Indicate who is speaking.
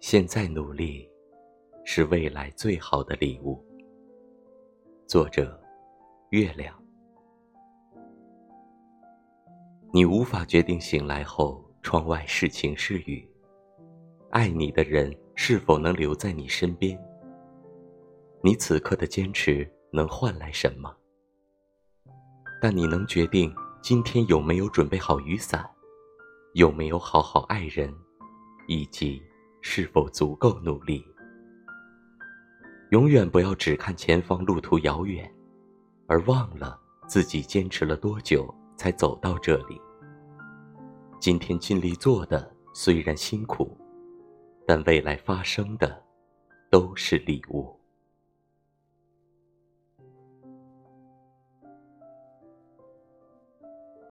Speaker 1: 现在努力，是未来最好的礼物。作者：月亮。你无法决定醒来后窗外是晴是雨，爱你的人是否能留在你身边。你此刻的坚持能换来什么？但你能决定今天有没有准备好雨伞，有没有好好爱人，以及是否足够努力。永远不要只看前方路途遥远，而忘了自己坚持了多久才走到这里。今天尽力做的虽然辛苦，但未来发生的都是礼物。